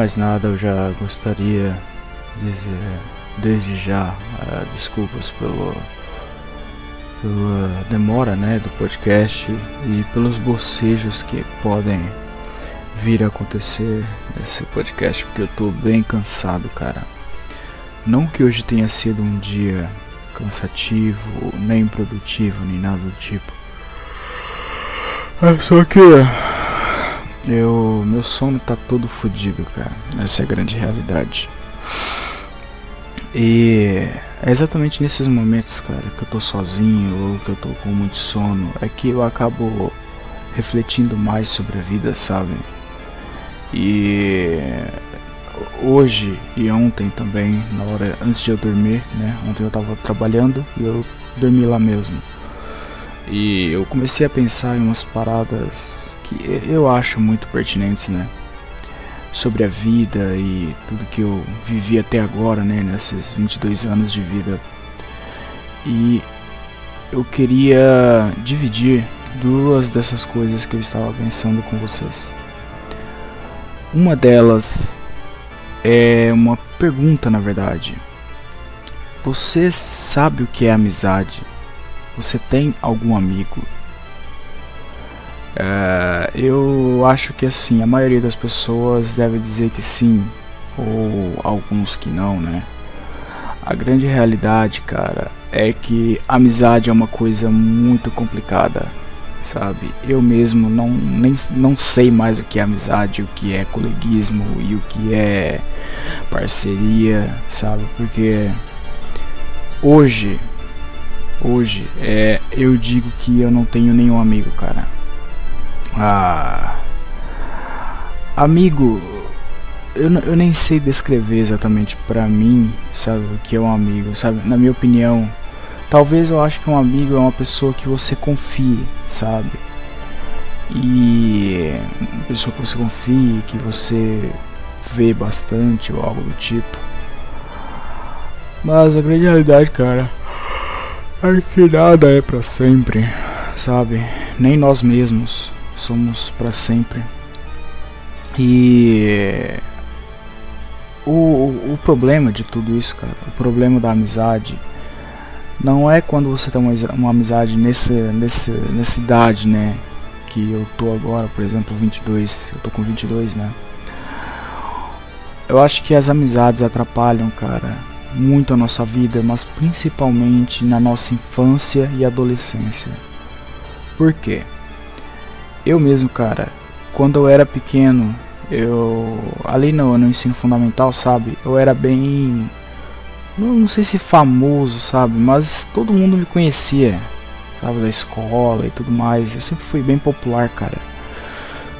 Mais nada, eu já gostaria de dizer, desde já, uh, desculpas pelo, pela demora né, do podcast e pelos bocejos que podem vir a acontecer nesse podcast, porque eu tô bem cansado, cara. Não que hoje tenha sido um dia cansativo, nem produtivo, nem nada do tipo. É só que eu, meu sono tá todo fodido, cara. Essa é a grande realidade. E é exatamente nesses momentos, cara, que eu tô sozinho ou que eu tô com muito sono, é que eu acabo refletindo mais sobre a vida, sabe? E hoje e ontem também, na hora antes de eu dormir, né? Ontem eu tava trabalhando e eu dormi lá mesmo. E eu comecei a pensar em umas paradas que eu acho muito pertinentes, né? Sobre a vida e tudo que eu vivi até agora, né? Nesses 22 anos de vida. E eu queria dividir duas dessas coisas que eu estava pensando com vocês. Uma delas é uma pergunta, na verdade. Você sabe o que é amizade? Você tem algum amigo? É, eu acho que assim, a maioria das pessoas deve dizer que sim, ou alguns que não, né? A grande realidade, cara, é que amizade é uma coisa muito complicada, sabe? Eu mesmo não, nem, não sei mais o que é amizade, o que é coleguismo e o que é parceria, sabe? Porque hoje, hoje, é, eu digo que eu não tenho nenhum amigo, cara ah, amigo, eu, eu nem sei descrever exatamente pra mim, sabe, o que é um amigo, sabe? Na minha opinião, talvez eu acho que um amigo é uma pessoa que você confie, sabe? E uma pessoa que você confie, que você vê bastante ou algo do tipo. Mas a grande realidade, cara, é que nada é para sempre, sabe? Nem nós mesmos somos para sempre. E o, o, problema de tudo isso, cara, o problema da amizade não é quando você tem uma, uma amizade nesse, nesse, nessa idade, né? Que eu tô agora, por exemplo, 22, eu tô com 22, né? Eu acho que as amizades atrapalham, cara, muito a nossa vida, mas principalmente na nossa infância e adolescência. Por quê? Eu mesmo, cara, quando eu era pequeno, eu ali no, no ensino fundamental, sabe? Eu era bem não, não sei se famoso, sabe? Mas todo mundo me conhecia, sabe? Da escola e tudo mais. Eu sempre fui bem popular, cara.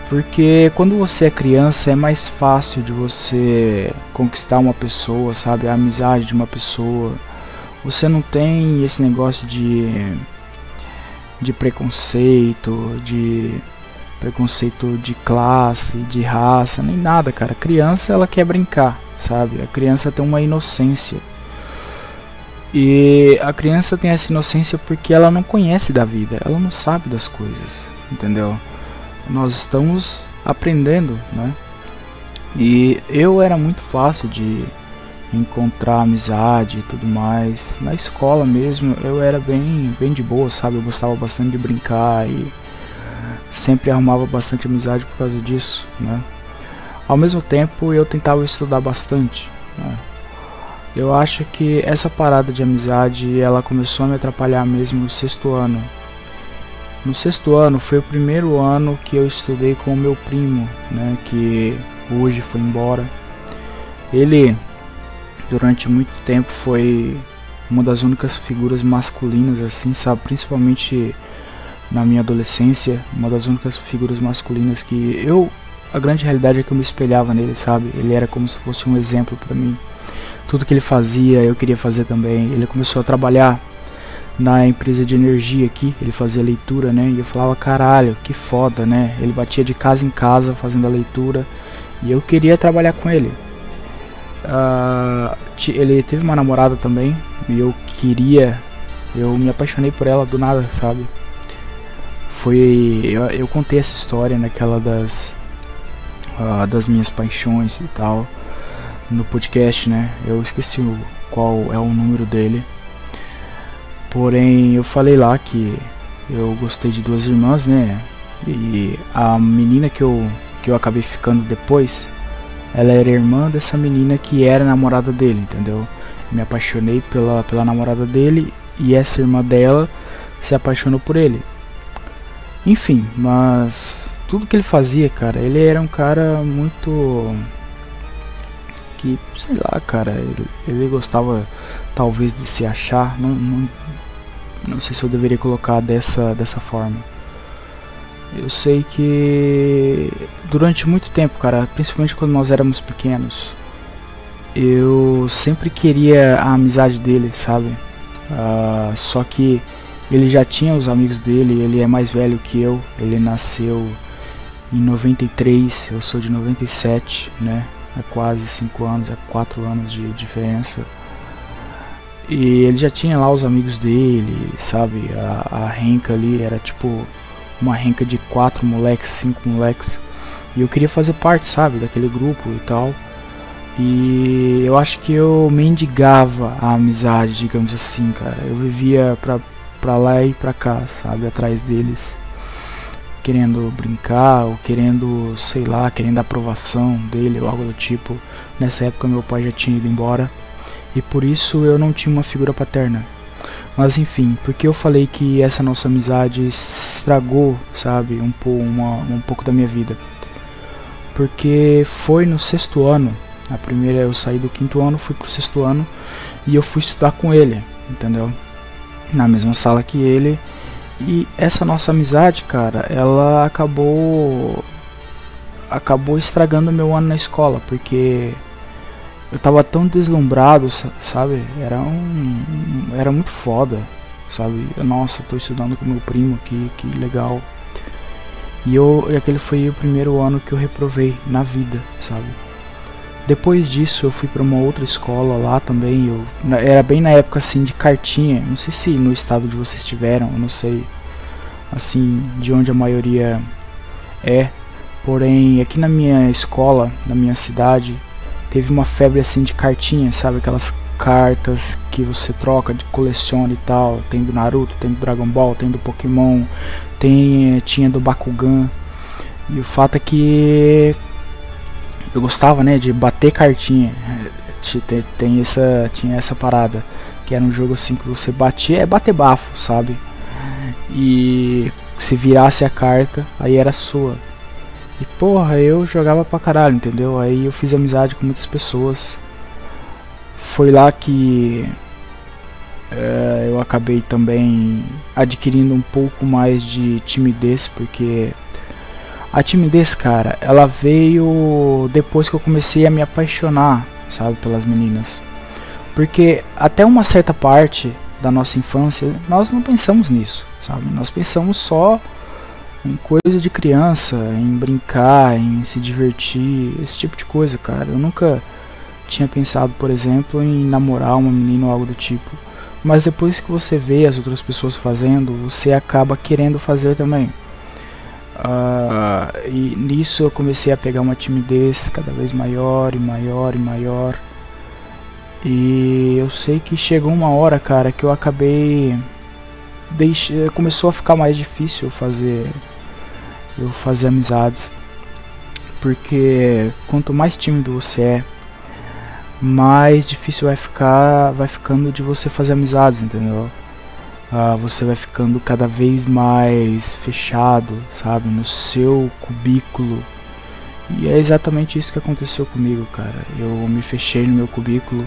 Porque quando você é criança é mais fácil de você conquistar uma pessoa, sabe? A amizade de uma pessoa. Você não tem esse negócio de de preconceito, de preconceito de classe, de raça, nem nada, cara. A criança ela quer brincar, sabe? A criança tem uma inocência. E a criança tem essa inocência porque ela não conhece da vida, ela não sabe das coisas, entendeu? Nós estamos aprendendo, né? E eu era muito fácil de encontrar amizade e tudo mais. Na escola mesmo eu era bem, bem de boa, sabe? Eu gostava bastante de brincar e sempre arrumava bastante amizade por causa disso, né? Ao mesmo tempo eu tentava estudar bastante, né? Eu acho que essa parada de amizade ela começou a me atrapalhar mesmo no sexto ano. No sexto ano foi o primeiro ano que eu estudei com o meu primo, né? Que hoje foi embora. Ele durante muito tempo foi uma das únicas figuras masculinas assim, sabe, principalmente na minha adolescência, uma das únicas figuras masculinas que eu a grande realidade é que eu me espelhava nele, sabe? Ele era como se fosse um exemplo para mim. Tudo que ele fazia, eu queria fazer também. Ele começou a trabalhar na empresa de energia aqui, ele fazia leitura, né? E eu falava, caralho, que foda, né? Ele batia de casa em casa fazendo a leitura e eu queria trabalhar com ele. Uh, ele teve uma namorada também e eu queria, eu me apaixonei por ela do nada, sabe? Foi, eu, eu contei essa história naquela das uh, das minhas paixões e tal no podcast, né? Eu esqueci o, qual é o número dele. Porém, eu falei lá que eu gostei de duas irmãs, né? E a menina que eu, que eu acabei ficando depois, ela era irmã dessa menina que era namorada dele, entendeu? Me apaixonei pela, pela namorada dele e essa irmã dela se apaixonou por ele. Enfim, mas tudo que ele fazia, cara, ele era um cara muito que, sei lá, cara, ele, ele gostava talvez de se achar, não, não, não sei se eu deveria colocar dessa, dessa forma. Eu sei que durante muito tempo, cara, principalmente quando nós éramos pequenos, eu sempre queria a amizade dele, sabe? Uh, só que ele já tinha os amigos dele, ele é mais velho que eu, ele nasceu em 93, eu sou de 97, né? É quase 5 anos, é 4 anos de diferença. E ele já tinha lá os amigos dele, sabe? A, a renca ali era tipo uma renca de quatro moleques, cinco moleques. E eu queria fazer parte, sabe, daquele grupo e tal. E eu acho que eu mendigava a amizade, digamos assim, cara. Eu vivia pra, pra lá e pra cá, sabe, atrás deles. Querendo brincar, ou querendo, sei lá, querendo a aprovação dele ou algo do tipo. Nessa época meu pai já tinha ido embora. E por isso eu não tinha uma figura paterna. Mas enfim, porque eu falei que essa nossa amizade estragou, sabe, um, po uma, um pouco da minha vida. Porque foi no sexto ano, a primeira eu saí do quinto ano, fui pro sexto ano e eu fui estudar com ele, entendeu? Na mesma sala que ele. E essa nossa amizade, cara, ela acabou acabou estragando meu ano na escola, porque eu tava tão deslumbrado, sabe? Era um. Era muito foda, sabe? Nossa, tô estudando com meu primo aqui, que legal. E, eu, e aquele foi o primeiro ano que eu reprovei na vida, sabe? Depois disso eu fui para uma outra escola lá também. Eu, era bem na época assim de cartinha. Não sei se no estado de vocês tiveram, não sei assim de onde a maioria é. Porém, aqui na minha escola, na minha cidade, teve uma febre assim de cartinhas, sabe? Aquelas cartas que você troca, de coleciona e tal. Tem do Naruto, tem do Dragon Ball, tem do Pokémon, tem tinha do Bakugan. E o fato é que eu gostava, né, de bater cartinha. Tem, tem essa tinha essa parada que era um jogo assim que você batia, é bater bafo, sabe? E se virasse a carta, aí era sua. E porra, eu jogava pra caralho, entendeu? Aí eu fiz amizade com muitas pessoas. Foi lá que é, eu acabei também adquirindo um pouco mais de timidez, porque a timidez, cara, ela veio depois que eu comecei a me apaixonar, sabe, pelas meninas. Porque até uma certa parte da nossa infância, nós não pensamos nisso, sabe? Nós pensamos só em coisa de criança, em brincar, em se divertir, esse tipo de coisa, cara. Eu nunca tinha pensado, por exemplo, em namorar uma menina ou algo do tipo. Mas depois que você vê as outras pessoas fazendo, você acaba querendo fazer também. Uh, e nisso eu comecei a pegar uma timidez cada vez maior e maior e maior. E eu sei que chegou uma hora, cara, que eu acabei. Deixe... Começou a ficar mais difícil fazer eu fazer amizades. Porque quanto mais tímido você é, mais difícil vai ficar, vai ficando de você fazer amizades, entendeu? Ah, você vai ficando cada vez mais fechado, sabe, no seu cubículo. E é exatamente isso que aconteceu comigo, cara. Eu me fechei no meu cubículo,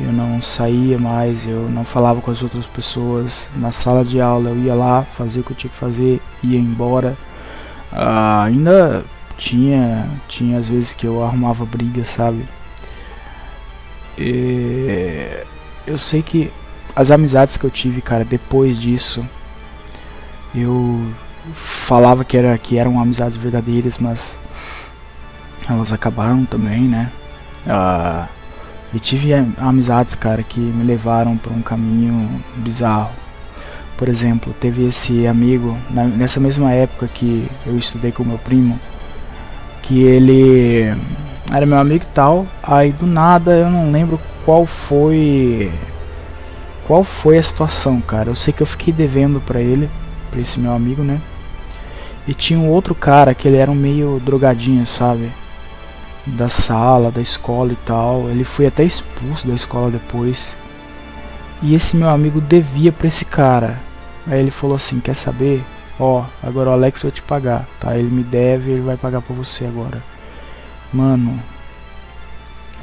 eu não saía mais, eu não falava com as outras pessoas. Na sala de aula eu ia lá, fazia o que eu tinha que fazer, ia embora. Ah, ainda tinha, tinha às vezes que eu arrumava briga, sabe? E eu sei que as amizades que eu tive, cara, depois disso, eu falava que, era, que eram amizades verdadeiras, mas elas acabaram também, né? Ah, e tive amizades, cara, que me levaram para um caminho bizarro. Por exemplo, teve esse amigo, na, nessa mesma época que eu estudei com meu primo, que ele era meu amigo e tal. Aí do nada eu não lembro qual foi qual foi a situação, cara. Eu sei que eu fiquei devendo para ele, para esse meu amigo, né? E tinha um outro cara que ele era um meio drogadinho, sabe? Da sala, da escola e tal. Ele foi até expulso da escola depois. E esse meu amigo devia pra esse cara. Aí ele falou assim: Quer saber? Ó, agora o Alex vai te pagar, tá? Ele me deve, ele vai pagar pra você agora. Mano,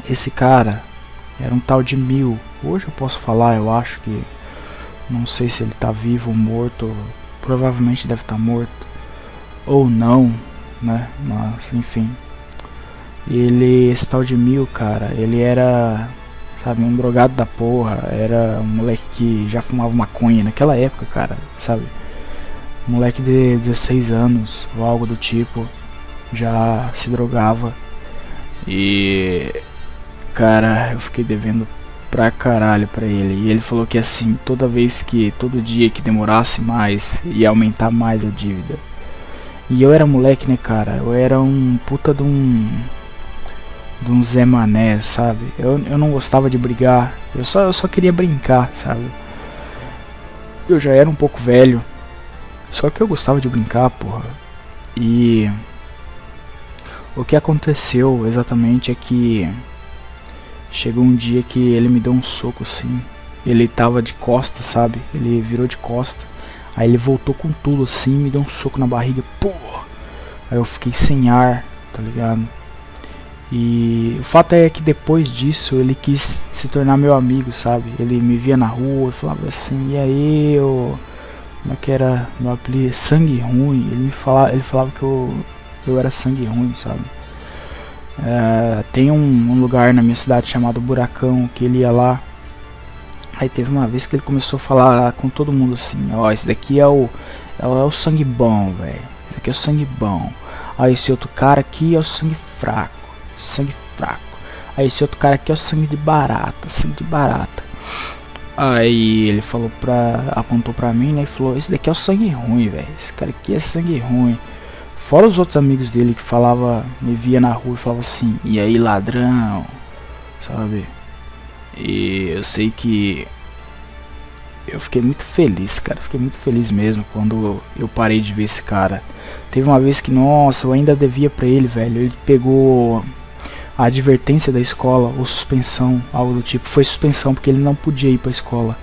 esse cara era um tal de Mil. Hoje eu posso falar, eu acho que. Não sei se ele tá vivo ou morto. Provavelmente deve estar tá morto. Ou não, né? Mas, enfim. Ele, esse tal de Mil, cara, ele era. Sabe, um drogado da porra. Era um moleque que já fumava maconha naquela época, cara, sabe? Moleque de 16 anos ou algo do tipo. Já se drogava. E Cara, eu fiquei devendo pra caralho pra ele. E ele falou que assim, toda vez que, todo dia que demorasse mais, ia aumentar mais a dívida. E eu era moleque, né, cara? Eu era um puta de um. de um Zé Mané, sabe? Eu, eu não gostava de brigar. Eu só, eu só queria brincar, sabe? Eu já era um pouco velho. Só que eu gostava de brincar, porra. E. O que aconteceu exatamente é que Chegou um dia que ele me deu um soco assim. Ele tava de costa, sabe? Ele virou de costa. Aí ele voltou com tudo assim, me deu um soco na barriga. Pô! Aí eu fiquei sem ar, tá ligado? E o fato é que depois disso ele quis se tornar meu amigo, sabe? Ele me via na rua e falava assim, e aí eu. Como é que era meu apelido? Sangue ruim. Ele me falava, ele falava que eu, eu era sangue ruim, sabe? É, tem um, um, lugar na minha cidade chamado Buracão que ele ia lá. Aí teve uma vez que ele começou a falar com todo mundo assim: Ó, oh, esse daqui é o, é o, é o sangue bom, velho. Esse daqui é o sangue bom. Aí esse outro cara aqui é o sangue fraco. Sangue fraco. Aí esse outro cara aqui é o sangue de barata. Sangue de barata. Aí ele falou pra. apontou pra mim, né? E falou: Esse daqui é o sangue ruim, velho. Esse cara aqui é sangue ruim. Fora os outros amigos dele que falava, me via na rua e falava assim, e aí ladrão, sabe? E eu sei que eu fiquei muito feliz, cara. Fiquei muito feliz mesmo quando eu parei de ver esse cara. Teve uma vez que, nossa, eu ainda devia pra ele, velho. Ele pegou a advertência da escola, ou suspensão, algo do tipo. Foi suspensão porque ele não podia ir pra escola.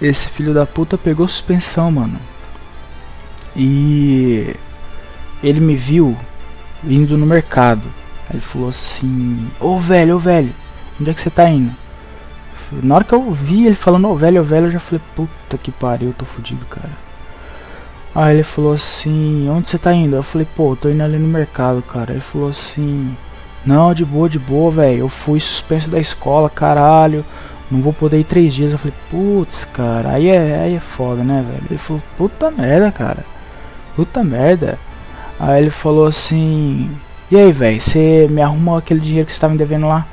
Esse filho da puta pegou suspensão, mano. E ele me viu indo no mercado. Ele falou assim: Ô velho, ô velho, onde é que você tá indo? Na hora que eu vi ele falando ô velho, ô velho, eu já falei: Puta que pariu, eu tô fudido, cara. Aí ele falou assim: Onde você tá indo? Eu falei: Pô, eu tô indo ali no mercado, cara. Ele falou assim: Não, de boa, de boa, velho. Eu fui suspenso da escola, caralho. Não vou poder ir três dias. Eu falei: Putz, cara, aí é, aí é foda, né, velho? Ele falou: Puta merda, cara. Puta merda. Aí ele falou assim: E aí, velho, você me arruma aquele dinheiro que você tá me devendo lá?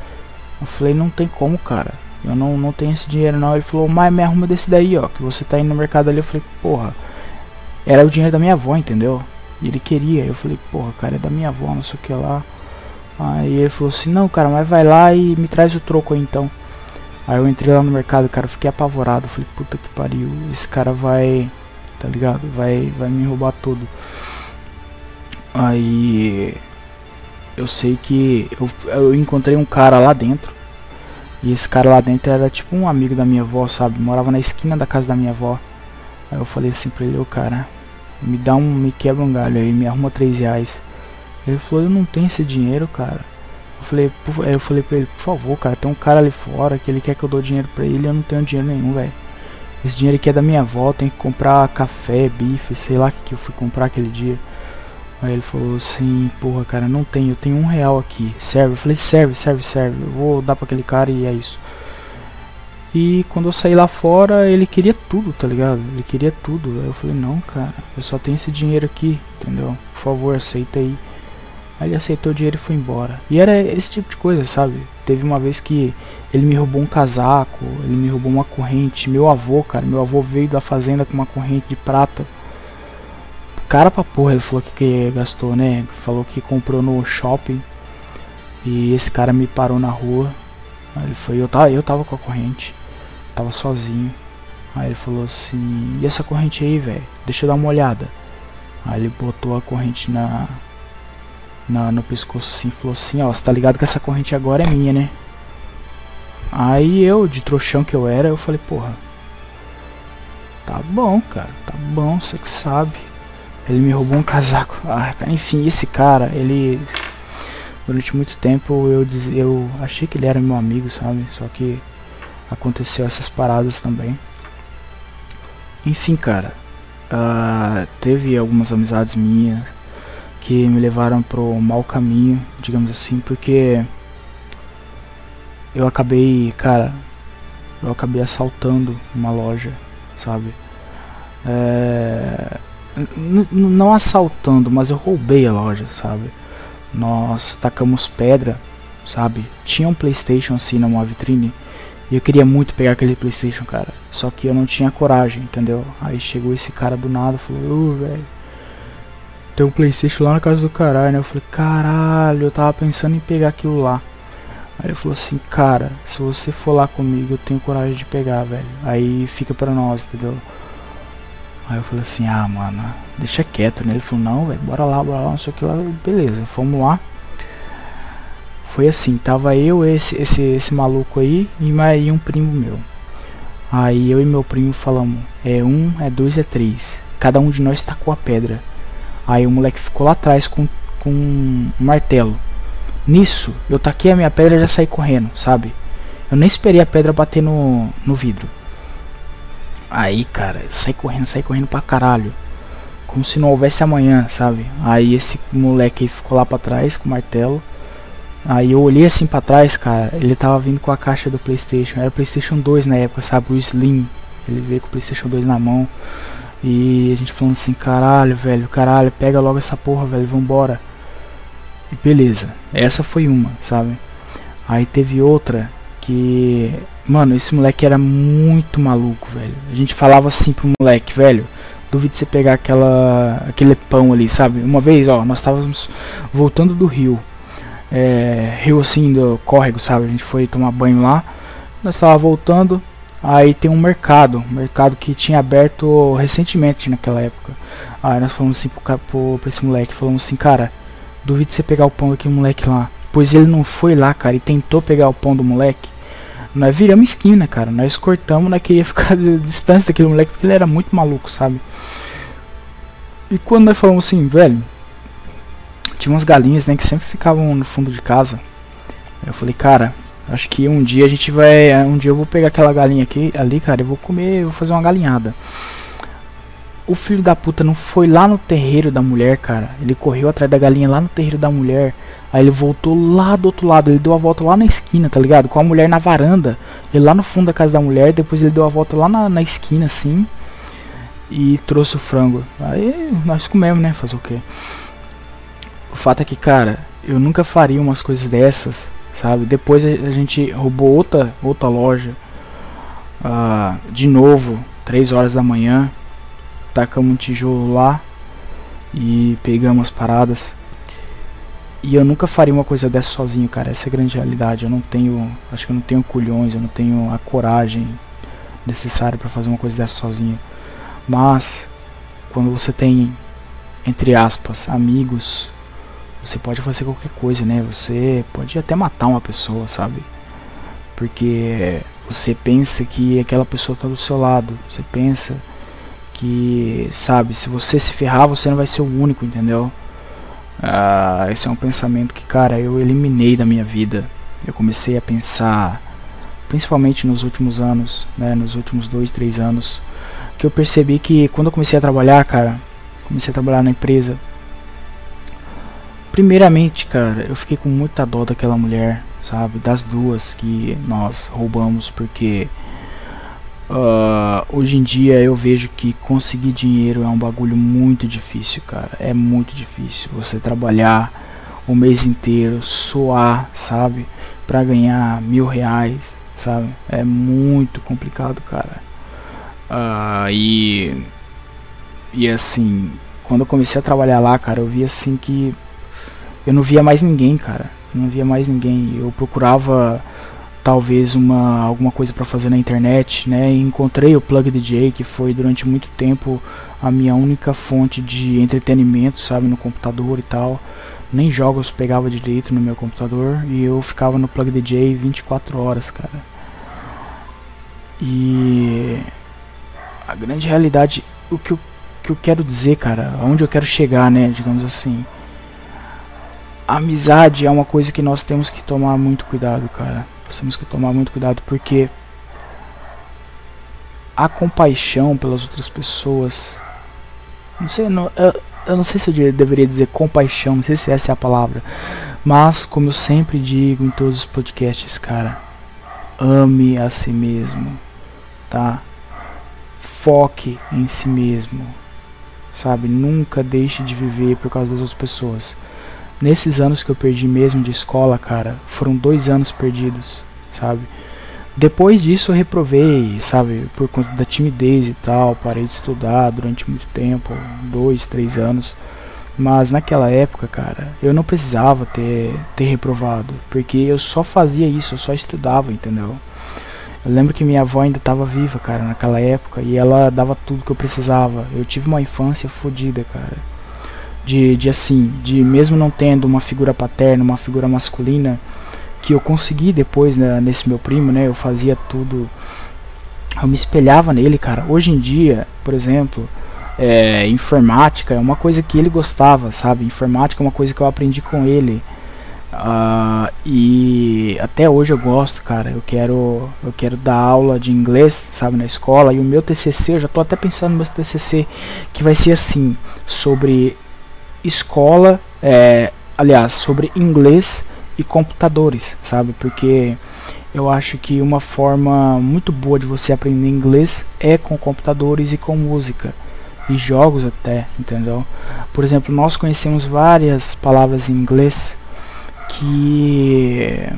Eu falei: Não tem como, cara. Eu não, não tenho esse dinheiro não. Ele falou: Mas me arruma desse daí, ó. Que você tá indo no mercado ali. Eu falei: Porra, era o dinheiro da minha avó, entendeu? E ele queria. Eu falei: Porra, cara, é da minha avó, não sei o que lá. Aí ele falou assim: Não, cara, mas vai lá e me traz o troco aí então. Aí eu entrei lá no mercado, cara, fiquei apavorado. falei: Puta que pariu, esse cara vai. Tá ligado? Vai, vai me roubar tudo. Aí eu sei que eu, eu encontrei um cara lá dentro. E esse cara lá dentro era tipo um amigo da minha avó, sabe? Morava na esquina da casa da minha avó. Aí eu falei assim pra ele, ô cara, me dá um. me quebra um galho aí, me arruma três reais. Ele falou, eu não tenho esse dinheiro, cara. Eu falei, por, eu falei pra ele, por favor, cara, tem um cara ali fora que ele quer que eu dou dinheiro pra ele eu não tenho dinheiro nenhum, velho. Esse dinheiro aqui é da minha avó, tem que comprar café, bife, sei lá o que, que eu fui comprar aquele dia. Aí ele falou assim, porra cara, não tenho, eu tenho um real aqui, serve? Eu falei, serve, serve, serve, eu vou dar pra aquele cara e é isso. E quando eu saí lá fora, ele queria tudo, tá ligado? Ele queria tudo. Aí eu falei, não, cara, eu só tenho esse dinheiro aqui, entendeu? Por favor, aceita aí. Aí ele aceitou o dinheiro e foi embora. E era esse tipo de coisa, sabe? Teve uma vez que ele me roubou um casaco, ele me roubou uma corrente. Meu avô, cara, meu avô veio da fazenda com uma corrente de prata cara pra porra, ele falou que, que gastou, né? Falou que comprou no shopping. E esse cara me parou na rua. Aí ele foi, eu tava, eu tava com a corrente. Tava sozinho. Aí ele falou assim, e essa corrente aí, velho? Deixa eu dar uma olhada. Aí ele botou a corrente na, na no pescoço assim, falou assim, ó, você tá ligado que essa corrente agora é minha, né? Aí eu, de trouxão que eu era, eu falei, porra. Tá bom, cara, tá bom, você que sabe. Ele me roubou um casaco. Ah, cara, enfim, esse cara, ele. Durante muito tempo eu, diz, eu achei que ele era meu amigo, sabe? Só que aconteceu essas paradas também. Enfim, cara. Uh, teve algumas amizades minhas que me levaram pro mau caminho, digamos assim, porque eu acabei, cara, eu acabei assaltando uma loja, sabe? É, não assaltando, mas eu roubei a loja, sabe? Nós tacamos pedra, sabe? Tinha um PlayStation assim numa vitrine e eu queria muito pegar aquele PlayStation, cara. Só que eu não tinha coragem, entendeu? Aí chegou esse cara do nada, falou: "Ô, velho, tem um PlayStation lá na casa do caralho", né? Eu falei: "Caralho, eu tava pensando em pegar aquilo lá". Aí ele falou assim, cara, se você for lá comigo, eu tenho coragem de pegar, velho. Aí fica pra nós, entendeu? Aí eu falei assim, ah, mano, deixa quieto, né? Ele falou, não, velho, bora lá, bora lá, não sei o que. Beleza, fomos lá. Foi assim, tava eu, esse, esse, esse maluco aí e, e um primo meu. Aí eu e meu primo falamos, é um, é dois, é três. Cada um de nós tacou a pedra. Aí o moleque ficou lá atrás com, com um martelo. Nisso, eu taquei a minha pedra e já saí correndo, sabe? Eu nem esperei a pedra bater no, no vidro. Aí, cara, saí correndo, saí correndo pra caralho. Como se não houvesse amanhã, sabe? Aí esse moleque ficou lá pra trás com o martelo. Aí eu olhei assim pra trás, cara. Ele tava vindo com a caixa do PlayStation. Era PlayStation 2 na época, sabe? O Slim. Ele veio com o PlayStation 2 na mão. E a gente falando assim: caralho, velho, caralho, pega logo essa porra, velho, vambora. E beleza, essa foi uma, sabe? Aí teve outra Mano, esse moleque era muito maluco, velho. A gente falava assim pro moleque, velho. Duvido você pegar aquela. aquele pão ali, sabe? Uma vez, ó, nós estávamos voltando do rio. É, rio assim, do córrego, sabe? A gente foi tomar banho lá. Nós estava voltando. Aí tem um mercado, um mercado que tinha aberto recentemente naquela época. Aí nós falamos assim pro, pro, pra esse moleque, falamos assim, cara, Duvido você pegar o pão daquele moleque lá. Pois ele não foi lá, cara, e tentou pegar o pão do moleque. Nós viramos esquina, cara. Nós cortamos, nós queria ficar de distância daquele moleque porque ele era muito maluco, sabe? E quando nós falamos assim, velho, tinha umas galinhas, né, que sempre ficavam no fundo de casa. Eu falei, cara, acho que um dia a gente vai, um dia eu vou pegar aquela galinha aqui, ali, cara, eu vou comer, eu vou fazer uma galinhada o filho da puta não foi lá no terreiro da mulher, cara. Ele correu atrás da galinha lá no terreiro da mulher. Aí ele voltou lá do outro lado. Ele deu a volta lá na esquina, tá ligado? Com a mulher na varanda. Ele lá no fundo da casa da mulher. Depois ele deu a volta lá na, na esquina, assim. E trouxe o frango. Aí nós comemos, né? Fazer o quê? O fato é que, cara, eu nunca faria umas coisas dessas, sabe? Depois a, a gente roubou outra, outra loja. Uh, de novo, 3 horas da manhã tacamos um tijolo lá e pegamos as paradas. E eu nunca faria uma coisa dessa sozinho, cara. Essa é a grande realidade. Eu não tenho, acho que eu não tenho culhões, eu não tenho a coragem necessária para fazer uma coisa dessa sozinho. Mas quando você tem entre aspas amigos, você pode fazer qualquer coisa, né? Você pode até matar uma pessoa, sabe? Porque você pensa que aquela pessoa está do seu lado. Você pensa que, sabe, se você se ferrar, você não vai ser o único, entendeu? Uh, esse é um pensamento que, cara, eu eliminei da minha vida. Eu comecei a pensar, principalmente nos últimos anos, né, nos últimos dois, três anos, que eu percebi que quando eu comecei a trabalhar, cara, comecei a trabalhar na empresa. Primeiramente, cara, eu fiquei com muita dó daquela mulher, sabe, das duas que nós roubamos, porque Uh, hoje em dia eu vejo que conseguir dinheiro é um bagulho muito difícil, cara. É muito difícil você trabalhar o mês inteiro, suar, sabe? Pra ganhar mil reais, sabe? É muito complicado, cara. Uh, e, e assim, quando eu comecei a trabalhar lá, cara, eu vi assim que eu não via mais ninguém, cara. Não via mais ninguém. Eu procurava talvez uma alguma coisa para fazer na internet, né? E encontrei o Plug DJ, que foi durante muito tempo a minha única fonte de entretenimento, sabe, no computador e tal. Nem jogos pegava direito no meu computador e eu ficava no Plug DJ 24 horas, cara. E a grande realidade, o que eu, que eu quero dizer, cara, aonde eu quero chegar, né, digamos assim. A amizade é uma coisa que nós temos que tomar muito cuidado, cara. Nós temos que tomar muito cuidado porque a compaixão pelas outras pessoas. Não sei, não, eu, eu não sei se eu deveria dizer compaixão, não sei se essa é a palavra. Mas, como eu sempre digo em todos os podcasts, cara, ame a si mesmo tá? Foque em si mesmo, sabe? Nunca deixe de viver por causa das outras pessoas. Nesses anos que eu perdi mesmo de escola, cara, foram dois anos perdidos, sabe? Depois disso eu reprovei, sabe? Por conta da timidez e tal, parei de estudar durante muito tempo, dois, três anos. Mas naquela época, cara, eu não precisava ter, ter reprovado, porque eu só fazia isso, eu só estudava, entendeu? Eu lembro que minha avó ainda estava viva, cara, naquela época, e ela dava tudo que eu precisava. Eu tive uma infância fodida, cara. De, de assim, de mesmo não tendo uma figura paterna, uma figura masculina, que eu consegui depois né, nesse meu primo, né? Eu fazia tudo. Eu me espelhava nele, cara. Hoje em dia, por exemplo, é, informática é uma coisa que ele gostava, sabe? Informática é uma coisa que eu aprendi com ele. Uh, e até hoje eu gosto, cara. Eu quero, eu quero dar aula de inglês, sabe, na escola. E o meu TCC, eu já tô até pensando no meu TCC, que vai ser assim, sobre escola, é, aliás, sobre inglês e computadores, sabe? Porque eu acho que uma forma muito boa de você aprender inglês é com computadores e com música e jogos até, entendeu? Por exemplo, nós conhecemos várias palavras em inglês que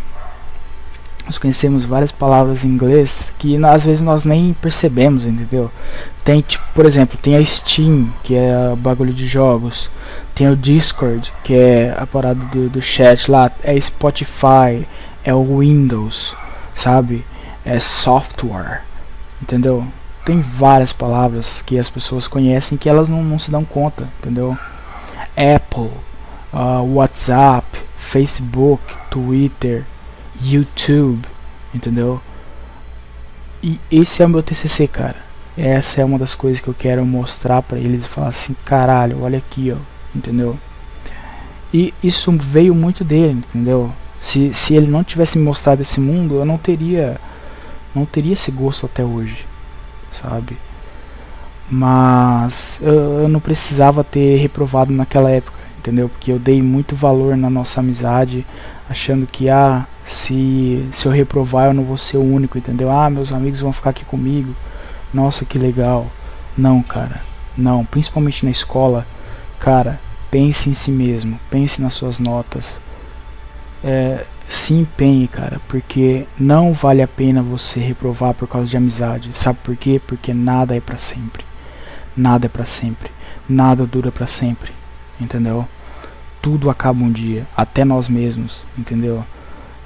nós conhecemos várias palavras em inglês que às vezes nós nem percebemos, entendeu? Tem, tipo, por exemplo, tem a Steam, que é bagulho de jogos. Tem o Discord, que é a parada do, do chat lá. É Spotify, é o Windows, sabe? É software, entendeu? Tem várias palavras que as pessoas conhecem que elas não, não se dão conta, entendeu? Apple, uh, WhatsApp, Facebook, Twitter, YouTube, entendeu? E esse é o meu TCC, cara. Essa é uma das coisas que eu quero mostrar para eles e falar assim, caralho, olha aqui, ó, entendeu? E isso veio muito dele, entendeu? Se, se ele não tivesse me mostrado esse mundo, eu não teria não teria esse gosto até hoje, sabe? Mas eu, eu não precisava ter reprovado naquela época entendeu? Porque eu dei muito valor na nossa amizade, achando que ah, se se eu reprovar eu não vou ser o único, entendeu? Ah, meus amigos vão ficar aqui comigo. Nossa, que legal. Não, cara. Não, principalmente na escola, cara, pense em si mesmo, pense nas suas notas. É, se empenhe, cara, porque não vale a pena você reprovar por causa de amizade. Sabe por quê? Porque nada é para sempre. Nada é para sempre. Nada dura para sempre entendeu? Tudo acaba um dia, até nós mesmos, entendeu?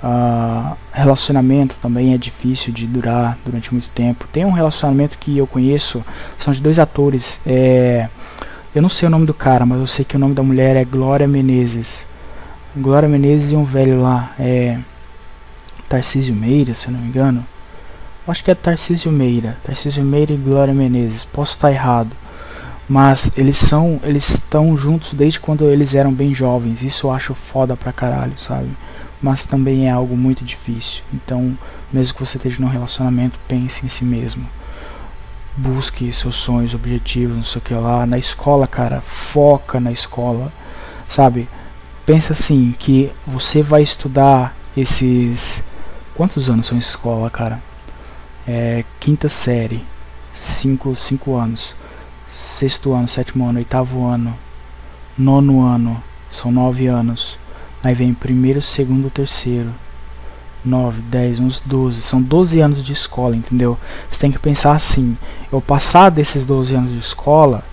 Uh, relacionamento também é difícil de durar durante muito tempo. Tem um relacionamento que eu conheço, são de dois atores. É, eu não sei o nome do cara, mas eu sei que o nome da mulher é Glória Menezes. Glória Menezes e um velho lá, é Tarcísio Meira, se eu não me engano. Acho que é Tarcísio Meira. Tarcísio Meira e Glória Menezes. Posso estar errado mas eles são eles estão juntos desde quando eles eram bem jovens isso eu acho foda pra caralho sabe mas também é algo muito difícil então mesmo que você esteja num relacionamento pense em si mesmo busque seus sonhos objetivos não sei o que lá na escola cara foca na escola sabe pensa assim que você vai estudar esses quantos anos são escola cara é quinta série cinco cinco anos sexto ano, sétimo ano, oitavo ano, nono ano, são nove anos. Aí vem primeiro, segundo, terceiro. 9, 10, uns 12. São 12 anos de escola, entendeu? Você tem que pensar assim: eu passar desses 12 anos de escola,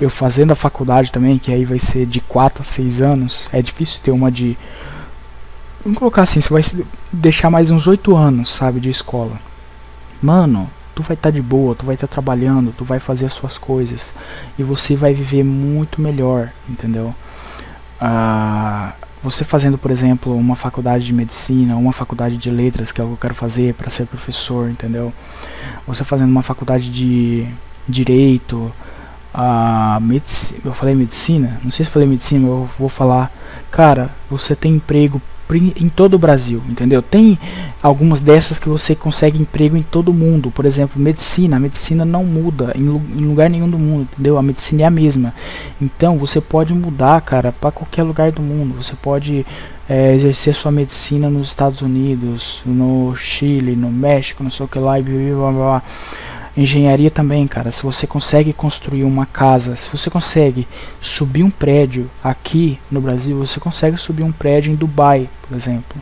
eu fazendo a faculdade também, que aí vai ser de 4 a 6 anos, é difícil ter uma de. Vamos colocar assim, você vai deixar mais uns 8 anos, sabe, de escola. Mano, tu vai estar tá de boa, tu vai estar tá trabalhando, tu vai fazer as suas coisas e você vai viver muito melhor, entendeu? Ah, você fazendo, por exemplo, uma faculdade de medicina, uma faculdade de letras, que é o que eu quero fazer para ser professor, entendeu? Você fazendo uma faculdade de direito, a medicina, eu falei medicina, não sei se falei medicina, eu vou falar, cara, você tem emprego em todo o Brasil, entendeu? Tem algumas dessas que você consegue emprego em todo o mundo. Por exemplo, medicina. A medicina não muda em, em lugar nenhum do mundo, entendeu? A medicina é a mesma. Então você pode mudar, cara, para qualquer lugar do mundo. Você pode é, exercer sua medicina nos Estados Unidos, no Chile, no México, não sei o que lá, e blá blá blá. Engenharia também, cara. Se você consegue construir uma casa, se você consegue subir um prédio aqui no Brasil, você consegue subir um prédio em Dubai, por exemplo.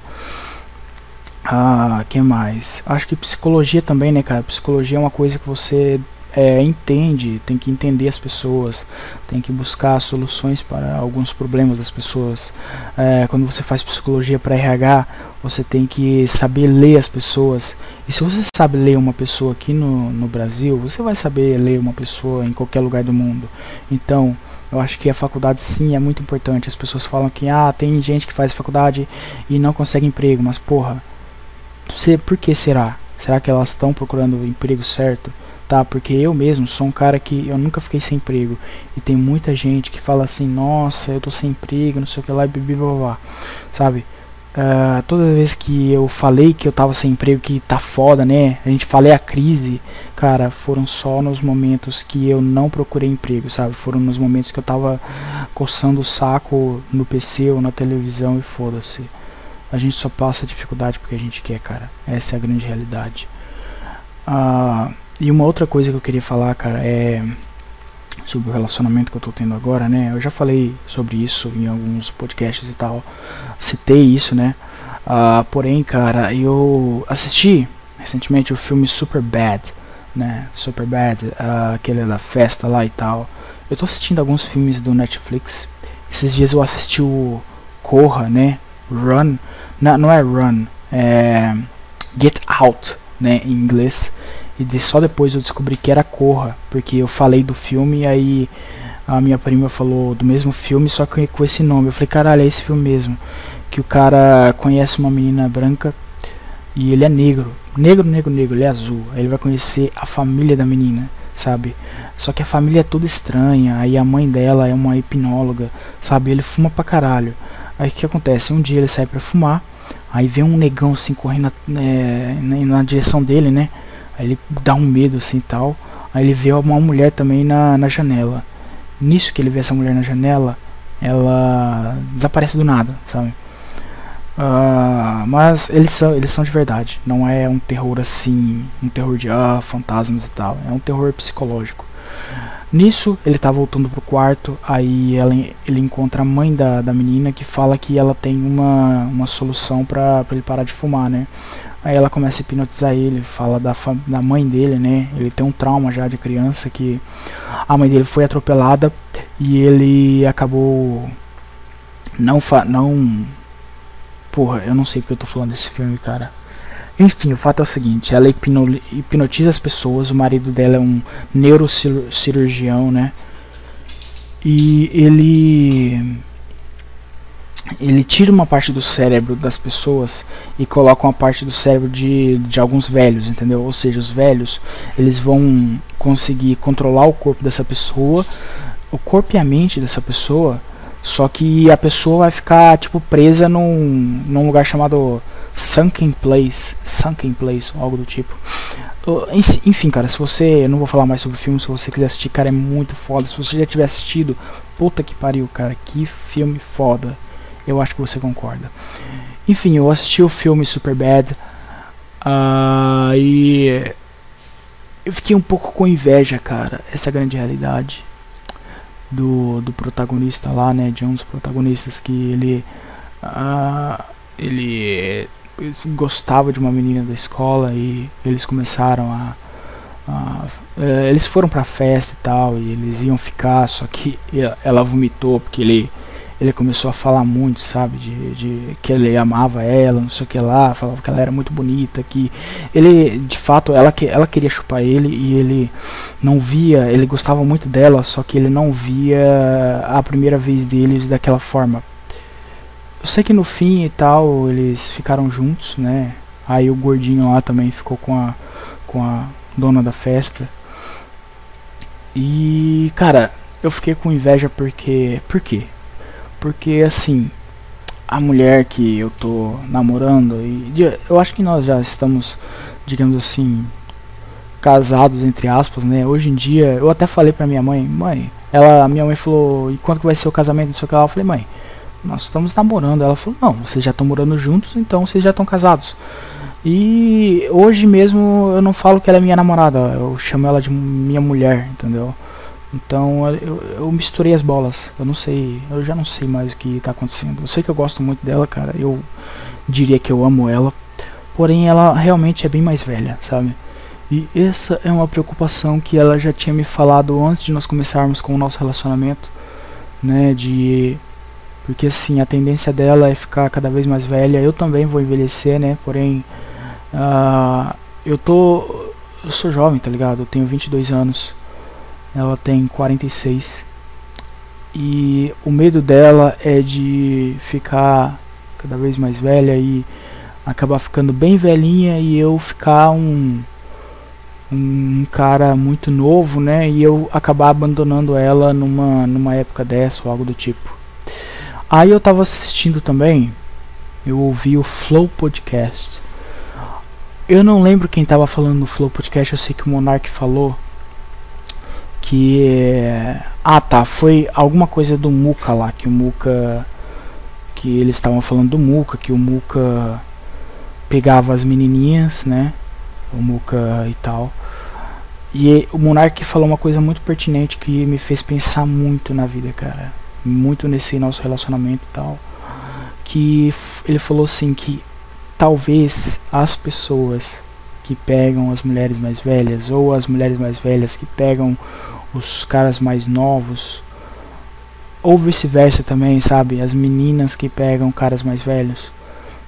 Ah, que mais? Acho que psicologia também, né, cara? Psicologia é uma coisa que você é, entende, tem que entender as pessoas, tem que buscar soluções para alguns problemas das pessoas. É, quando você faz psicologia para RH, você tem que saber ler as pessoas. E se você sabe ler uma pessoa aqui no, no Brasil, você vai saber ler uma pessoa em qualquer lugar do mundo. Então, eu acho que a faculdade sim é muito importante. As pessoas falam que ah, tem gente que faz faculdade e não consegue emprego, mas porra, você, por que será? Será que elas estão procurando o emprego certo? Tá? Porque eu mesmo sou um cara que eu nunca fiquei sem emprego. E tem muita gente que fala assim, nossa, eu tô sem emprego, não sei o que lá, e blá, sabe? Uh, todas as vezes que eu falei que eu tava sem emprego, que tá foda, né? A gente falei a crise, cara, foram só nos momentos que eu não procurei emprego, sabe? Foram nos momentos que eu tava coçando o saco no PC ou na televisão e foda-se. A gente só passa dificuldade porque a gente quer, cara. Essa é a grande realidade. Uh, e uma outra coisa que eu queria falar, cara, é sobre o relacionamento que eu tô tendo agora, né? Eu já falei sobre isso em alguns podcasts e tal, citei isso, né? Uh, porém, cara, eu assisti recentemente o filme Super Bad, né? Super Bad, uh, aquele da festa lá e tal. Eu tô assistindo alguns filmes do Netflix. Esses dias eu assisti o Corra, né? Run, não, não é Run, é Get Out, né? Em inglês. E só depois eu descobri que era Corra, porque eu falei do filme e aí a minha prima falou do mesmo filme, só que com esse nome. Eu falei, caralho, é esse filme mesmo. Que o cara conhece uma menina branca e ele é negro. Negro, negro, negro, ele é azul. Aí ele vai conhecer a família da menina, sabe? Só que a família é toda estranha. Aí a mãe dela é uma hipnóloga, sabe? Ele fuma pra caralho. Aí o que acontece? Um dia ele sai pra fumar. Aí vem um negão assim correndo é, na direção dele, né? Aí ele dá um medo assim e tal. Aí ele vê uma mulher também na, na janela. Nisso que ele vê essa mulher na janela, ela desaparece do nada, sabe? Uh, mas eles são, eles são de verdade. Não é um terror assim, um terror de ah, fantasmas e tal. É um terror psicológico. Nisso, ele tá voltando pro quarto, aí ela, ele encontra a mãe da, da menina que fala que ela tem uma, uma solução para ele parar de fumar, né? Aí ela começa a hipnotizar ele, fala da, da mãe dele, né? Ele tem um trauma já de criança que a mãe dele foi atropelada e ele acabou não fa não Porra, eu não sei porque eu tô falando desse filme, cara. Enfim, o fato é o seguinte, ela hipno hipnotiza as pessoas, o marido dela é um neurocirurgião, né? E ele ele tira uma parte do cérebro das pessoas e coloca uma parte do cérebro de, de alguns velhos, entendeu? Ou seja, os velhos eles vão conseguir controlar o corpo dessa pessoa, o corpo e a mente dessa pessoa, só que a pessoa vai ficar tipo presa num, num lugar chamado sunken place, sunken place, algo do tipo. Enfim, cara, se você, eu não vou falar mais sobre o filme, se você quiser assistir, cara, é muito foda. Se você já tiver assistido, puta que pariu, cara, que filme foda. Eu acho que você concorda. Enfim, eu assisti o filme Superbad uh, e eu fiquei um pouco com inveja, cara. Essa a grande realidade do, do protagonista lá, né? De um dos protagonistas que ele uh, ele gostava de uma menina da escola e eles começaram a, ah, é, eles foram pra festa e tal, e eles iam ficar, só que ela vomitou porque ele, ele começou a falar muito, sabe, de, de que ele amava ela, não sei o que lá, falava que ela era muito bonita, que ele, de fato, ela, ela queria chupar ele e ele não via, ele gostava muito dela, só que ele não via a primeira vez deles daquela forma. Eu sei que no fim e tal, eles ficaram juntos, né, aí o gordinho lá também ficou com a, com a dona da festa. E, cara, eu fiquei com inveja porque. Por quê? Porque, assim, a mulher que eu tô namorando, e eu acho que nós já estamos, digamos assim, casados, entre aspas, né? Hoje em dia, eu até falei pra minha mãe, mãe, ela, minha mãe falou, e quando que vai ser o casamento, não sei o que lá, eu falei, mãe, nós estamos namorando. Ela falou, não, vocês já estão morando juntos, então vocês já estão casados. E hoje mesmo eu não falo que ela é minha namorada, eu chamo ela de minha mulher, entendeu? Então eu, eu misturei as bolas. Eu não sei, eu já não sei mais o que está acontecendo. Eu sei que eu gosto muito dela, cara. Eu diria que eu amo ela. Porém, ela realmente é bem mais velha, sabe? E essa é uma preocupação que ela já tinha me falado antes de nós começarmos com o nosso relacionamento, né? De porque assim a tendência dela é ficar cada vez mais velha. Eu também vou envelhecer, né? Porém Uh, eu tô. Eu sou jovem, tá ligado? Eu tenho 22 anos. Ela tem 46. E o medo dela é de ficar cada vez mais velha e acabar ficando bem velhinha e eu ficar um um cara muito novo, né? E eu acabar abandonando ela numa numa época dessa ou algo do tipo. Aí eu tava assistindo também, eu ouvi o Flow Podcast. Eu não lembro quem tava falando no Flow Podcast, eu sei que o Monark falou que ah tá, foi alguma coisa do Muka lá, que o Muka que eles estavam falando do Muka, que o Muka pegava as menininhas, né? O Muka e tal. E o Monark falou uma coisa muito pertinente que me fez pensar muito na vida, cara. Muito nesse nosso relacionamento e tal. Que ele falou assim que talvez as pessoas que pegam as mulheres mais velhas ou as mulheres mais velhas que pegam os caras mais novos ou vice-versa também, sabe? As meninas que pegam caras mais velhos.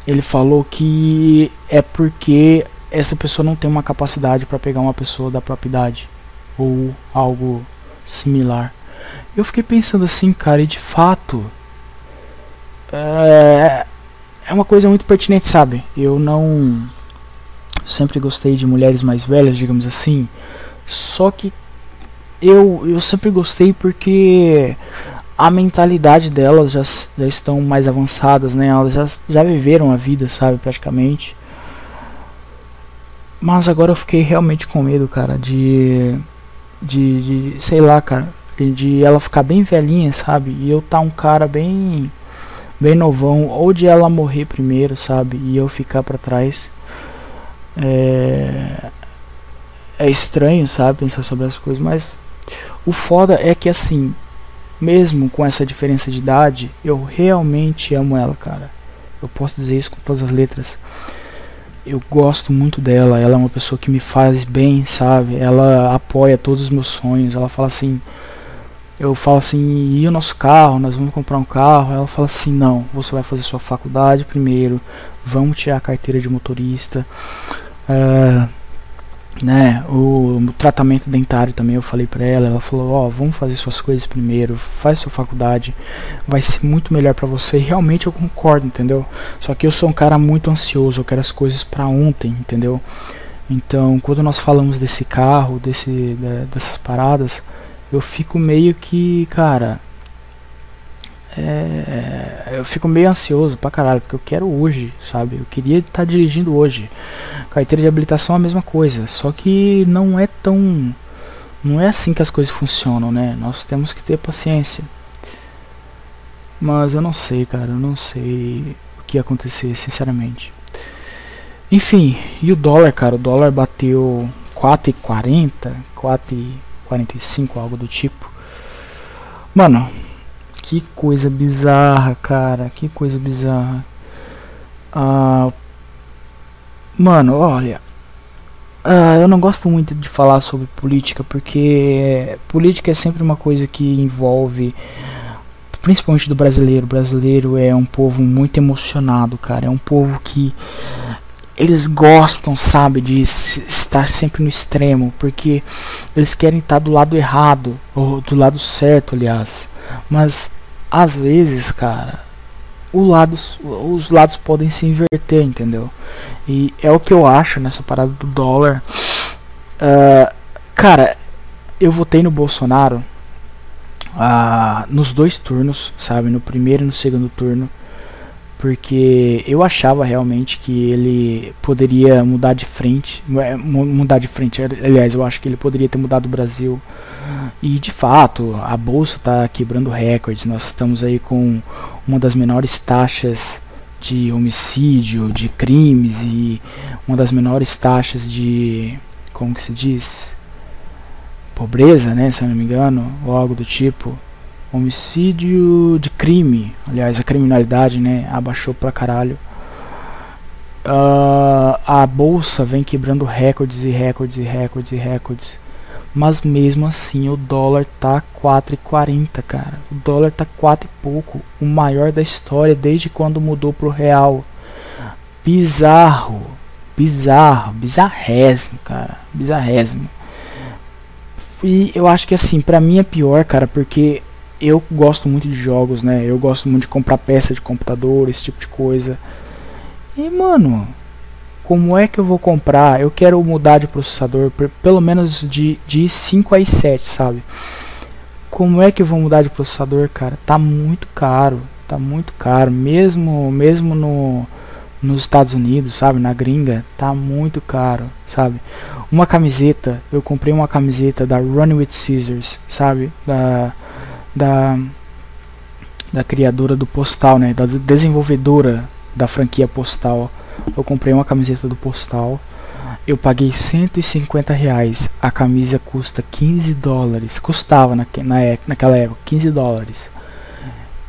Ele falou que é porque essa pessoa não tem uma capacidade para pegar uma pessoa da própria idade ou algo similar. Eu fiquei pensando assim, cara, e de fato é, é uma coisa muito pertinente, sabe? Eu não sempre gostei de mulheres mais velhas, digamos assim. Só que eu, eu sempre gostei porque a mentalidade delas já, já estão mais avançadas, né? Elas já, já viveram a vida, sabe, praticamente. Mas agora eu fiquei realmente com medo, cara, de. De, de sei lá, cara, de ela ficar bem velhinha, sabe? E eu tá um cara bem bem novão, ou de ela morrer primeiro, sabe? E eu ficar para trás. É... é estranho, sabe? Pensar sobre as coisas, mas o foda é que assim, mesmo com essa diferença de idade, eu realmente amo ela, cara. Eu posso dizer isso com todas as letras. Eu gosto muito dela, ela é uma pessoa que me faz bem, sabe? Ela apoia todos os meus sonhos. Ela fala assim: eu falo assim, e o nosso carro, nós vamos comprar um carro. Ela fala assim, não, você vai fazer sua faculdade primeiro, vamos tirar a carteira de motorista. Uh, né, o, tratamento dentário também eu falei pra ela, ela falou, ó, oh, vamos fazer suas coisas primeiro, faz sua faculdade, vai ser muito melhor para você. E realmente eu concordo, entendeu? Só que eu sou um cara muito ansioso, eu quero as coisas para ontem, entendeu? Então, quando nós falamos desse carro, desse, de, dessas paradas, eu fico meio que, cara. É, eu fico meio ansioso pra caralho, porque eu quero hoje, sabe? Eu queria estar tá dirigindo hoje. Carteira de habilitação é a mesma coisa, só que não é tão. Não é assim que as coisas funcionam, né? Nós temos que ter paciência. Mas eu não sei, cara, eu não sei o que ia acontecer, sinceramente. Enfim, e o dólar, cara? O dólar bateu 4,40, 4 45, algo do tipo. Mano, que coisa bizarra, cara. Que coisa bizarra. Ah, mano, olha. Uh, eu não gosto muito de falar sobre política porque política é sempre uma coisa que envolve principalmente do brasileiro. O brasileiro é um povo muito emocionado, cara. É um povo que eles gostam, sabe, de estar sempre no extremo, porque eles querem estar do lado errado ou do lado certo, aliás. Mas às vezes, cara, os lados podem se inverter, entendeu? E é o que eu acho nessa parada do dólar. Uh, cara, eu votei no Bolsonaro uh, nos dois turnos, sabe? No primeiro e no segundo turno. Porque eu achava realmente que ele poderia mudar de frente. É, mudar de frente, aliás, eu acho que ele poderia ter mudado o Brasil. E de fato, a bolsa está quebrando recordes. Nós estamos aí com uma das menores taxas de homicídio, de crimes e uma das menores taxas de como que se diz? pobreza, né, se eu não me engano, ou algo do tipo. Homicídio de crime, aliás, a criminalidade, né, abaixou pra caralho. Uh, a bolsa vem quebrando recordes e recordes e recordes e recordes. Mas mesmo assim o dólar tá 4,40, cara. O dólar tá 4 e pouco, o maior da história desde quando mudou pro real. Bizarro, bizarro, bizarrésimo, cara, bizarrésimo. E eu acho que assim, pra mim é pior, cara, porque eu gosto muito de jogos, né? Eu gosto muito de comprar peça de computador, esse tipo de coisa. E mano, como é que eu vou comprar? Eu quero mudar de processador pelo menos de, de 5 a 7, sabe? Como é que eu vou mudar de processador, cara? Tá muito caro, tá muito caro, mesmo mesmo no nos Estados Unidos, sabe, na gringa, tá muito caro, sabe? Uma camiseta, eu comprei uma camiseta da Run with Scissors, sabe? Da da da criadora do Postal, né? Da desenvolvedora da franquia Postal eu comprei uma camiseta do Postal. Eu paguei 150 reais. A camisa custa 15 dólares. Custava na, na, naquela época 15 dólares.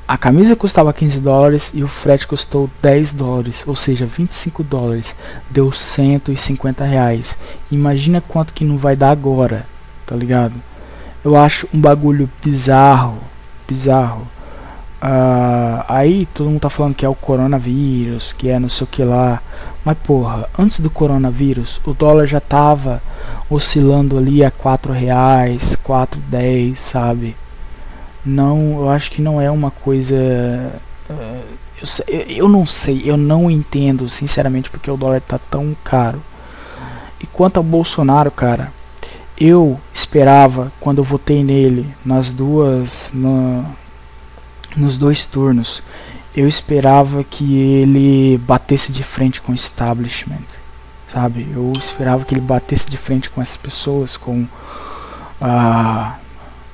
A camisa custava 15 dólares e o frete custou 10 dólares, ou seja, 25 dólares. Deu 150 reais. Imagina quanto que não vai dar agora, tá ligado? Eu acho um bagulho bizarro, bizarro. Uh, aí todo mundo tá falando que é o coronavírus, que é não sei o que lá. Mas porra, antes do coronavírus, o dólar já tava oscilando ali a 4 reais, 4,10, sabe? Não, eu acho que não é uma coisa. Uh, eu, eu não sei, eu não entendo, sinceramente, porque o dólar tá tão caro. E quanto ao Bolsonaro, cara, eu esperava, quando eu votei nele, nas duas. No, nos dois turnos, eu esperava que ele batesse de frente com o establishment, sabe? Eu esperava que ele batesse de frente com essas pessoas, com ah,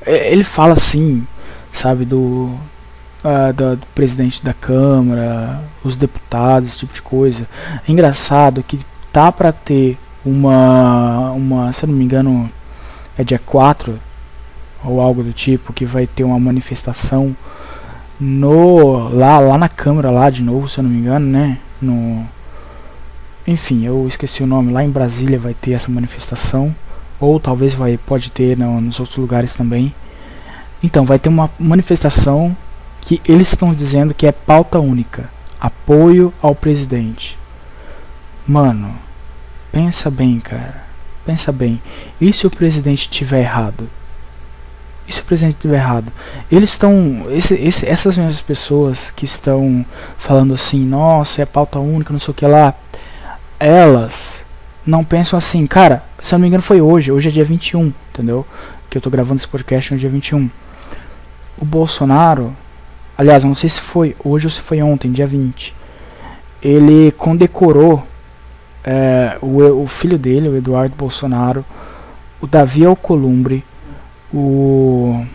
ele fala assim, sabe, do, ah, do, do, presidente da Câmara, os deputados, esse tipo de coisa. É engraçado que tá para ter uma, uma, se eu não me engano, é dia 4 ou algo do tipo, que vai ter uma manifestação no lá lá na câmara lá de novo, se eu não me engano, né? No enfim, eu esqueci o nome. Lá em Brasília vai ter essa manifestação ou talvez vai pode ter no, nos outros lugares também. Então, vai ter uma manifestação que eles estão dizendo que é pauta única, apoio ao presidente. Mano, pensa bem, cara. Pensa bem. E se o presidente tiver errado? e se o presidente estiver errado? Eles estão. Esse, esse, essas mesmas pessoas que estão falando assim, nossa, é pauta única, não sei o que lá, elas não pensam assim, cara, se eu não me engano foi hoje, hoje é dia 21, entendeu? Que eu tô gravando esse podcast no dia 21. O Bolsonaro, aliás, não sei se foi hoje ou se foi ontem, dia 20, ele condecorou é, o, o filho dele, o Eduardo Bolsonaro, o Davi Alcolumbre, o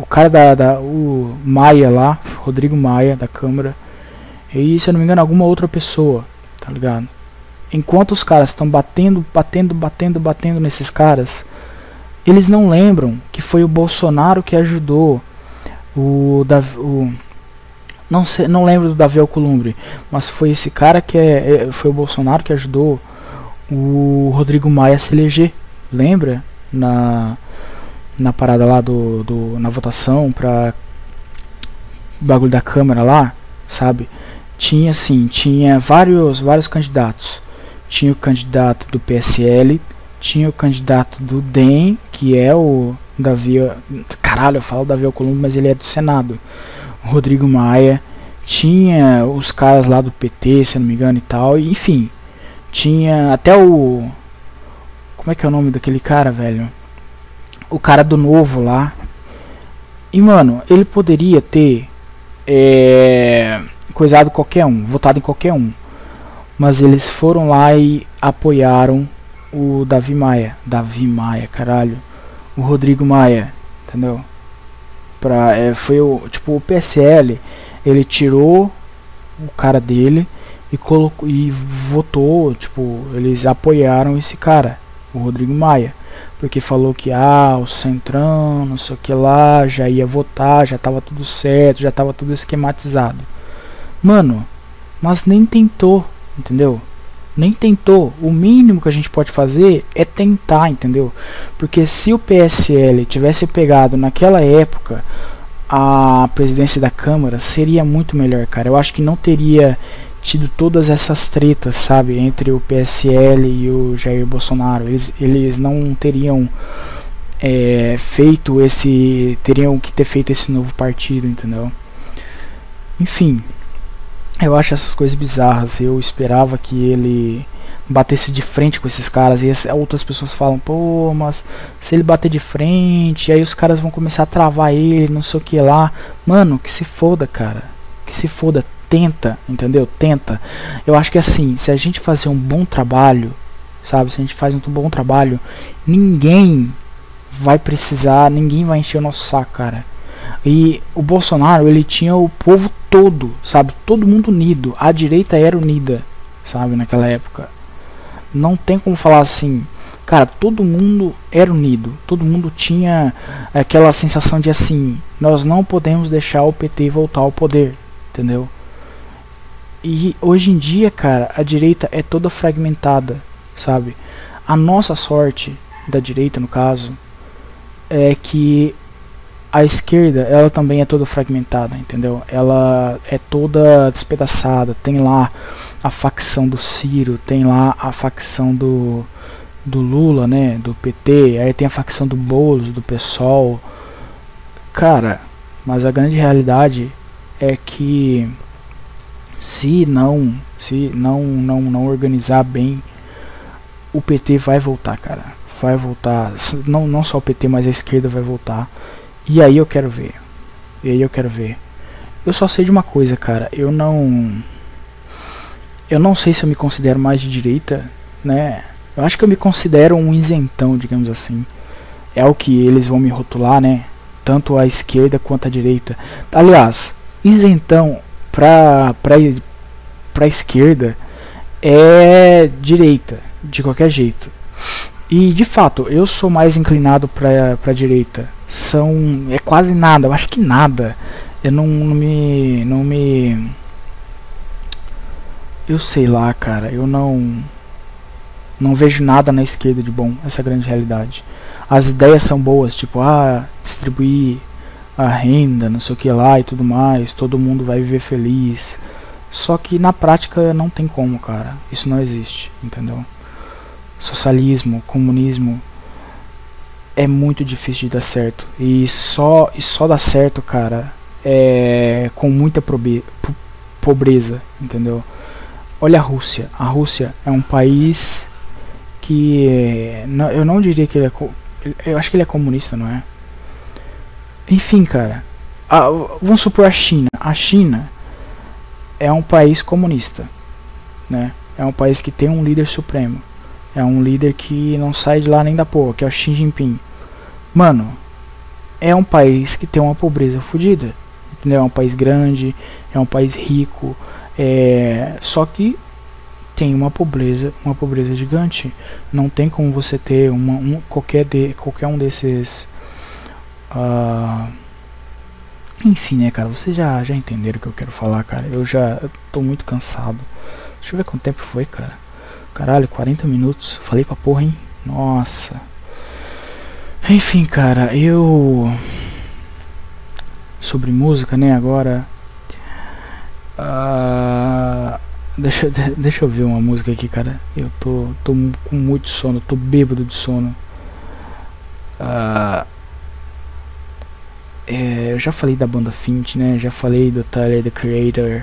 o cara da, da o Maia lá, Rodrigo Maia da Câmara, e se eu não me engano alguma outra pessoa, tá ligado? Enquanto os caras estão batendo, batendo, batendo, batendo nesses caras, eles não lembram que foi o Bolsonaro que ajudou o, Davi, o não sei, não lembro do Davi Alcolumbre, mas foi esse cara que é, é foi o Bolsonaro que ajudou o Rodrigo Maia se eleger. Lembra? Na, na parada lá do, do. na votação pra. bagulho da Câmara lá, sabe? Tinha assim, tinha vários, vários candidatos. Tinha o candidato do PSL, tinha o candidato do DEM, que é o Davi. Caralho, eu falo Davi Alcolumbre, mas ele é do Senado. Rodrigo Maia. Tinha os caras lá do PT, se eu não me engano e tal. E, enfim, tinha até o. Como é que é o nome daquele cara, velho? O cara do novo lá. E, mano, ele poderia ter. É, coisado qualquer um, votado em qualquer um. Mas eles foram lá e apoiaram o Davi Maia. Davi Maia, caralho. O Rodrigo Maia, entendeu? Pra, é, foi o. Tipo, o PSL. Ele tirou o cara dele e colocou e votou, tipo, eles apoiaram esse cara, o Rodrigo Maia, porque falou que ah, o Centrão, não sei o que lá, já ia votar, já tava tudo certo, já tava tudo esquematizado. Mano, mas nem tentou, entendeu? Nem tentou. O mínimo que a gente pode fazer é tentar, entendeu? Porque se o PSL tivesse pegado naquela época a presidência da Câmara, seria muito melhor, cara. Eu acho que não teria tido todas essas tretas, sabe, entre o PSL e o Jair Bolsonaro. Eles, eles não teriam é, feito esse. teriam que ter feito esse novo partido, entendeu? Enfim, eu acho essas coisas bizarras. Eu esperava que ele batesse de frente com esses caras e as outras pessoas falam, pô, mas se ele bater de frente, aí os caras vão começar a travar ele, não sei o que lá. Mano, que se foda, cara. Que se foda tenta, entendeu? Tenta. Eu acho que assim, se a gente fazer um bom trabalho, sabe? Se a gente faz um bom trabalho, ninguém vai precisar, ninguém vai encher o nosso saco, cara. E o Bolsonaro, ele tinha o povo todo, sabe? Todo mundo unido. A direita era unida, sabe? Naquela época. Não tem como falar assim. Cara, todo mundo era unido. Todo mundo tinha aquela sensação de assim: nós não podemos deixar o PT voltar ao poder, entendeu? E hoje em dia, cara, a direita é toda fragmentada, sabe? A nossa sorte da direita, no caso, é que a esquerda, ela também é toda fragmentada, entendeu? Ela é toda despedaçada. Tem lá a facção do Ciro, tem lá a facção do do Lula, né, do PT, aí tem a facção do Boulos, do PSOL. Cara, mas a grande realidade é que se não, se não, não, não organizar bem, o PT vai voltar, cara. Vai voltar. Não, não só o PT, mas a esquerda vai voltar. E aí eu quero ver. E aí eu quero ver. Eu só sei de uma coisa, cara. Eu não. Eu não sei se eu me considero mais de direita, né? Eu acho que eu me considero um isentão, digamos assim. É o que eles vão me rotular, né? Tanto a esquerda quanto a direita. Aliás, isentão pra, pra, pra esquerda é direita, de qualquer jeito. E de fato, eu sou mais inclinado pra, pra direita. São. É quase nada, eu acho que nada. Eu não, não me. Não me. Eu sei lá, cara. Eu não. Não vejo nada na esquerda de bom. Essa grande realidade. As ideias são boas, tipo, ah, distribuir a renda, não sei o que lá e tudo mais, todo mundo vai viver feliz. Só que na prática não tem como, cara. Isso não existe, entendeu? Socialismo, comunismo é muito difícil de dar certo. E só e só dá certo, cara, é com muita pobreza, entendeu? Olha a Rússia. A Rússia é um país que eu não diria que ele é eu acho que ele é comunista, não é? Enfim, cara. A, vamos supor a China. A China é um país comunista, né? É um país que tem um líder supremo. É um líder que não sai de lá nem da porra, que é o Xi Jinping. Mano, é um país que tem uma pobreza fodida. É um país grande, é um país rico, é... só que tem uma pobreza, uma pobreza gigante. Não tem como você ter uma, um, qualquer, de, qualquer um desses Uh, enfim, né, cara? Vocês já, já entenderam o que eu quero falar, cara. Eu já tô muito cansado. Deixa eu ver quanto tempo foi, cara. Caralho, 40 minutos. Falei pra porra, hein? Nossa. Enfim, cara, eu. Sobre música, né? Agora. Uh... Deixa, deixa eu ver uma música aqui, cara. Eu tô, tô com muito sono, tô bêbado de sono. Uh, é, eu já falei da banda Fint, né? Já falei do Tyler the Creator.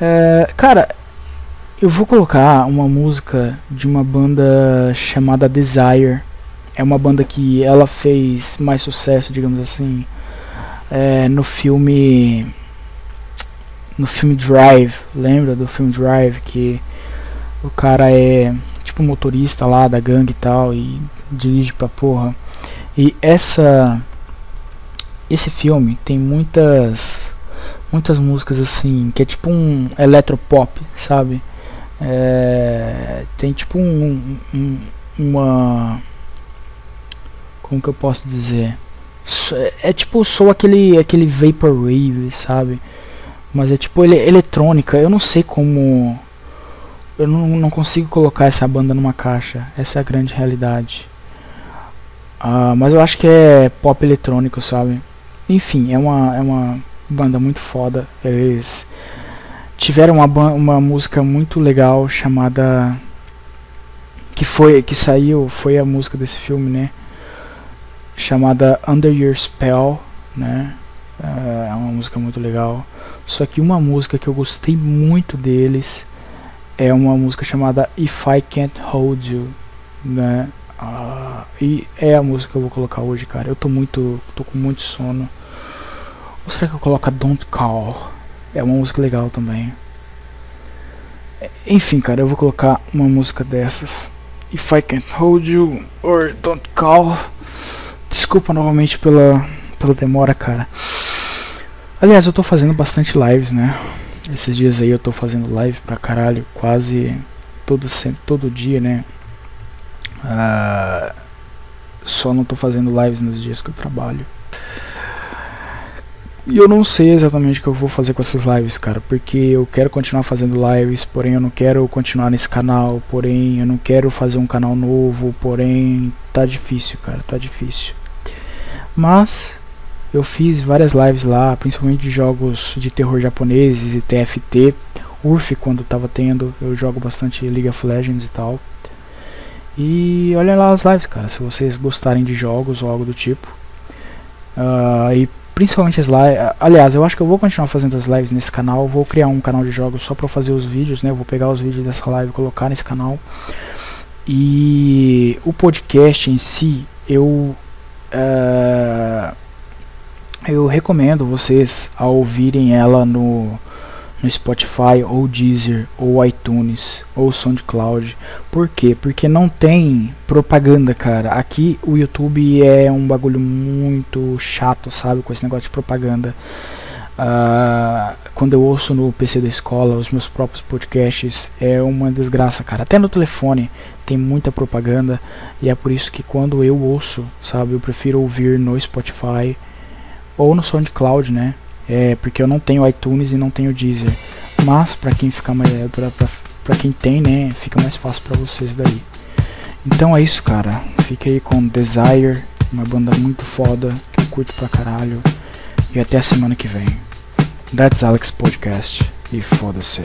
É, cara, eu vou colocar uma música de uma banda chamada Desire. É uma banda que ela fez mais sucesso, digamos assim, é, no filme no filme Drive. Lembra do filme Drive que o cara é tipo motorista lá da gangue e tal e dirige pra porra. E essa esse filme tem muitas muitas músicas assim que é tipo um eletropop, sabe? É, tem tipo um, um, uma como que eu posso dizer? É, é tipo sou aquele aquele vaporwave, sabe? Mas é tipo ele, eletrônica. Eu não sei como eu não, não consigo colocar essa banda numa caixa. Essa é a grande realidade. Uh, mas eu acho que é pop eletrônico, sabe? Enfim, é uma, é uma banda muito foda. Eles tiveram uma, uma música muito legal chamada que foi que saiu foi a música desse filme né chamada Under Your Spell né é uma música muito legal só que uma música que eu gostei muito deles é uma música chamada If I Can't Hold You né uh, e é a música que eu vou colocar hoje cara eu tô muito tô com muito sono ou será que eu coloco a Don't Call é uma música legal também. Enfim, cara, eu vou colocar uma música dessas. If I Can't Hold You or Don't Call. Desculpa novamente pela, pela demora, cara. Aliás, eu tô fazendo bastante lives, né? Esses dias aí eu tô fazendo live pra caralho, quase todo, todo dia, né? Uh, só não tô fazendo lives nos dias que eu trabalho. E eu não sei exatamente o que eu vou fazer com essas lives, cara, porque eu quero continuar fazendo lives, porém eu não quero continuar nesse canal, porém eu não quero fazer um canal novo, porém tá difícil, cara, tá difícil. Mas eu fiz várias lives lá, principalmente de jogos de terror japoneses e TFT, URF quando tava tendo, eu jogo bastante League of Legends e tal. E olhem lá as lives, cara, se vocês gostarem de jogos ou algo do tipo. Uh, e principalmente as lives. Aliás, eu acho que eu vou continuar fazendo as lives nesse canal. Vou criar um canal de jogos só para fazer os vídeos, né? Eu vou pegar os vídeos dessa live e colocar nesse canal. E o podcast em si, eu uh, eu recomendo vocês a ouvirem ela no no Spotify ou Deezer ou iTunes ou SoundCloud. Por quê? Porque não tem propaganda, cara. Aqui o YouTube é um bagulho muito chato, sabe, com esse negócio de propaganda. Uh, quando eu ouço no PC da escola os meus próprios podcasts é uma desgraça, cara. Até no telefone tem muita propaganda e é por isso que quando eu ouço, sabe, eu prefiro ouvir no Spotify ou no SoundCloud, né? É, porque eu não tenho iTunes e não tenho Deezer. Mas para quem fica mais pra, pra, quem tem, né, fica mais fácil para vocês daí. Então é isso, cara. Fique aí com Desire, uma banda muito foda que eu curto pra caralho. E até a semana que vem. That's Alex Podcast e foda-se.